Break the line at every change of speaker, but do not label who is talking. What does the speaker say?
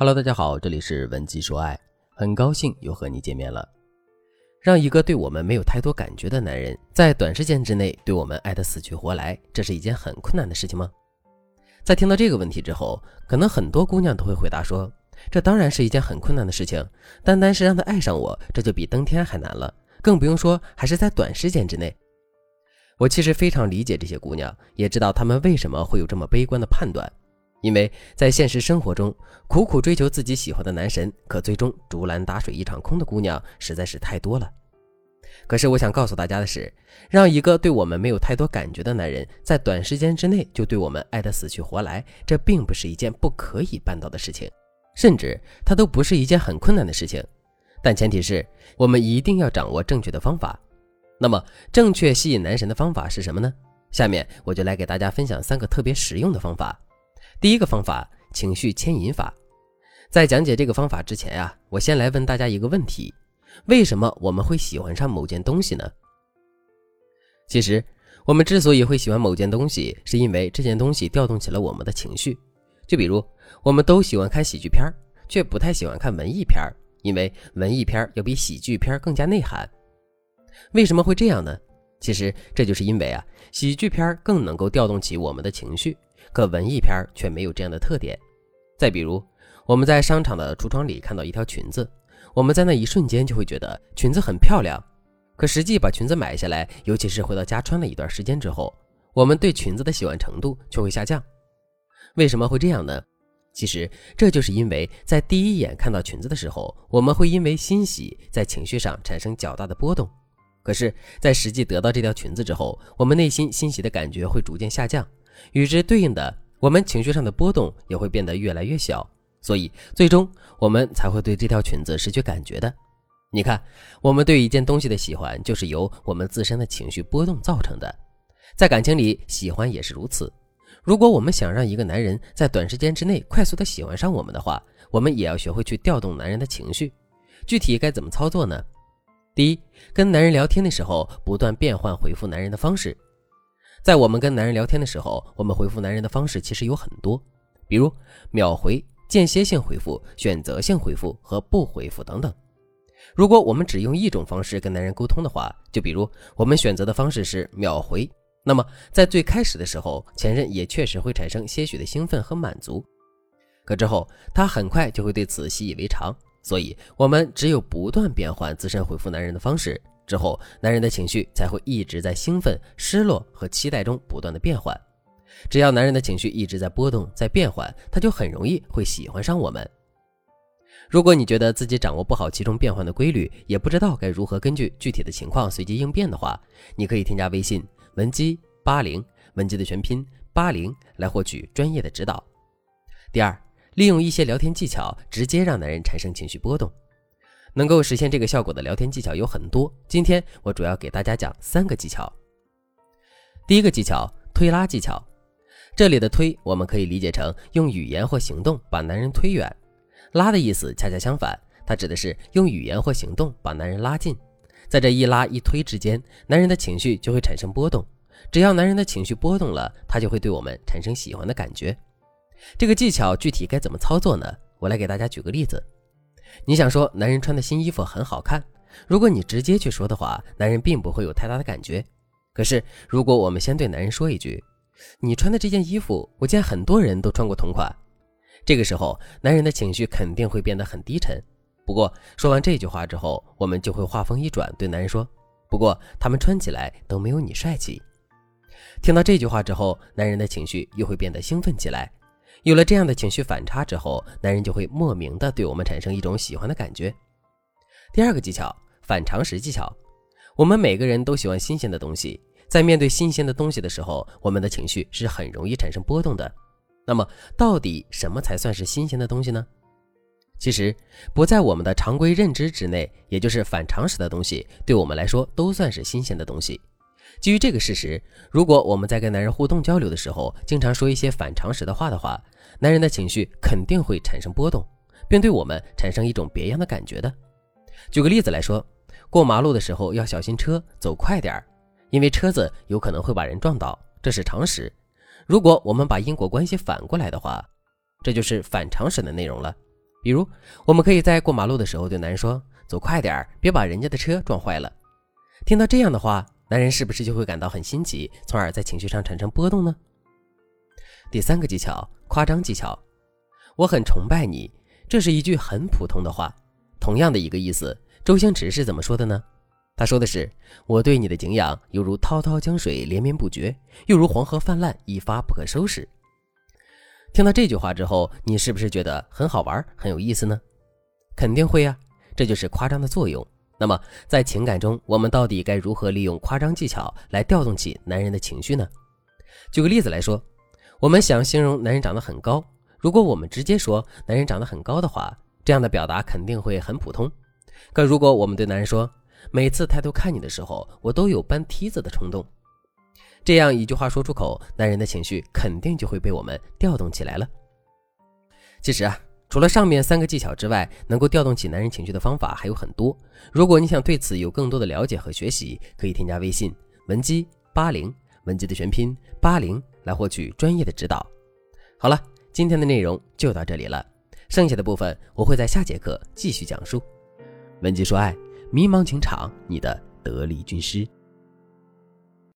Hello，大家好，这里是文姬说爱，很高兴又和你见面了。让一个对我们没有太多感觉的男人，在短时间之内对我们爱得死去活来，这是一件很困难的事情吗？在听到这个问题之后，可能很多姑娘都会回答说：“这当然是一件很困难的事情，单单是让他爱上我，这就比登天还难了，更不用说还是在短时间之内。”我其实非常理解这些姑娘，也知道她们为什么会有这么悲观的判断，因为在现实生活中，苦苦追求自己喜欢的男神，可最终竹篮打水一场空的姑娘实在是太多了。可是我想告诉大家的是，让一个对我们没有太多感觉的男人，在短时间之内就对我们爱得死去活来，这并不是一件不可以办到的事情，甚至它都不是一件很困难的事情。但前提是我们一定要掌握正确的方法。那么，正确吸引男神的方法是什么呢？下面我就来给大家分享三个特别实用的方法。第一个方法，情绪牵引法。在讲解这个方法之前呀，我先来问大家一个问题：为什么我们会喜欢上某件东西呢？其实，我们之所以会喜欢某件东西，是因为这件东西调动起了我们的情绪。就比如，我们都喜欢看喜剧片，却不太喜欢看文艺片，因为文艺片要比喜剧片更加内涵。为什么会这样呢？其实这就是因为啊，喜剧片更能够调动起我们的情绪，可文艺片却没有这样的特点。再比如，我们在商场的橱窗里看到一条裙子，我们在那一瞬间就会觉得裙子很漂亮，可实际把裙子买下来，尤其是回到家穿了一段时间之后，我们对裙子的喜欢程度却会下降。为什么会这样呢？其实这就是因为在第一眼看到裙子的时候，我们会因为欣喜，在情绪上产生较大的波动。可是，在实际得到这条裙子之后，我们内心欣喜的感觉会逐渐下降，与之对应的，我们情绪上的波动也会变得越来越小，所以最终我们才会对这条裙子失去感觉的。你看，我们对一件东西的喜欢，就是由我们自身的情绪波动造成的。在感情里，喜欢也是如此。如果我们想让一个男人在短时间之内快速的喜欢上我们的话，我们也要学会去调动男人的情绪。具体该怎么操作呢？第一，跟男人聊天的时候，不断变换回复男人的方式。在我们跟男人聊天的时候，我们回复男人的方式其实有很多，比如秒回、间歇性回复、选择性回复和不回复等等。如果我们只用一种方式跟男人沟通的话，就比如我们选择的方式是秒回，那么在最开始的时候，前任也确实会产生些许的兴奋和满足，可之后他很快就会对此习以为常。所以，我们只有不断变换自身回复男人的方式之后，男人的情绪才会一直在兴奋、失落和期待中不断的变换。只要男人的情绪一直在波动、在变换，他就很容易会喜欢上我们。如果你觉得自己掌握不好其中变换的规律，也不知道该如何根据具体的情况随机应变的话，你可以添加微信文姬八零，文姬的全拼八零，来获取专业的指导。第二。利用一些聊天技巧，直接让男人产生情绪波动，能够实现这个效果的聊天技巧有很多。今天我主要给大家讲三个技巧。第一个技巧，推拉技巧。这里的推，我们可以理解成用语言或行动把男人推远；拉的意思恰恰相反，它指的是用语言或行动把男人拉近。在这一拉一推之间，男人的情绪就会产生波动。只要男人的情绪波动了，他就会对我们产生喜欢的感觉。这个技巧具体该怎么操作呢？我来给大家举个例子。你想说男人穿的新衣服很好看，如果你直接去说的话，男人并不会有太大的感觉。可是如果我们先对男人说一句：“你穿的这件衣服，我见很多人都穿过同款。”这个时候，男人的情绪肯定会变得很低沉。不过说完这句话之后，我们就会话锋一转，对男人说：“不过他们穿起来都没有你帅气。”听到这句话之后，男人的情绪又会变得兴奋起来。有了这样的情绪反差之后，男人就会莫名的对我们产生一种喜欢的感觉。第二个技巧，反常识技巧。我们每个人都喜欢新鲜的东西，在面对新鲜的东西的时候，我们的情绪是很容易产生波动的。那么，到底什么才算是新鲜的东西呢？其实，不在我们的常规认知之内，也就是反常识的东西，对我们来说都算是新鲜的东西。基于这个事实，如果我们在跟男人互动交流的时候，经常说一些反常识的话的话，男人的情绪肯定会产生波动，并对我们产生一种别样的感觉的。举个例子来说，过马路的时候要小心车，走快点儿，因为车子有可能会把人撞倒，这是常识。如果我们把因果关系反过来的话，这就是反常识的内容了。比如，我们可以在过马路的时候对男人说：“走快点儿，别把人家的车撞坏了。”听到这样的话，男人是不是就会感到很新奇，从而在情绪上产生波动呢？第三个技巧，夸张技巧。我很崇拜你，这是一句很普通的话，同样的一个意思。周星驰是怎么说的呢？他说的是：“我对你的敬仰犹如滔滔江水连绵不绝，又如黄河泛滥一发不可收拾。”听到这句话之后，你是不是觉得很好玩、很有意思呢？肯定会啊，这就是夸张的作用。那么，在情感中，我们到底该如何利用夸张技巧来调动起男人的情绪呢？举个例子来说，我们想形容男人长得很高，如果我们直接说男人长得很高的话，这样的表达肯定会很普通。可如果我们对男人说，每次抬头看你的时候，我都有搬梯子的冲动。这样一句话说出口，男人的情绪肯定就会被我们调动起来了。其实啊，除了上面三个技巧之外，能够调动起男人情绪的方法还有很多。如果你想对此有更多的了解和学习，可以添加微信文姬八零，文姬的全拼八零，来获取专业的指导。好了，今天的内容就到这里了，剩下的部分我会在下节课继续讲述。文姬说爱，迷茫情场，你的得力军师。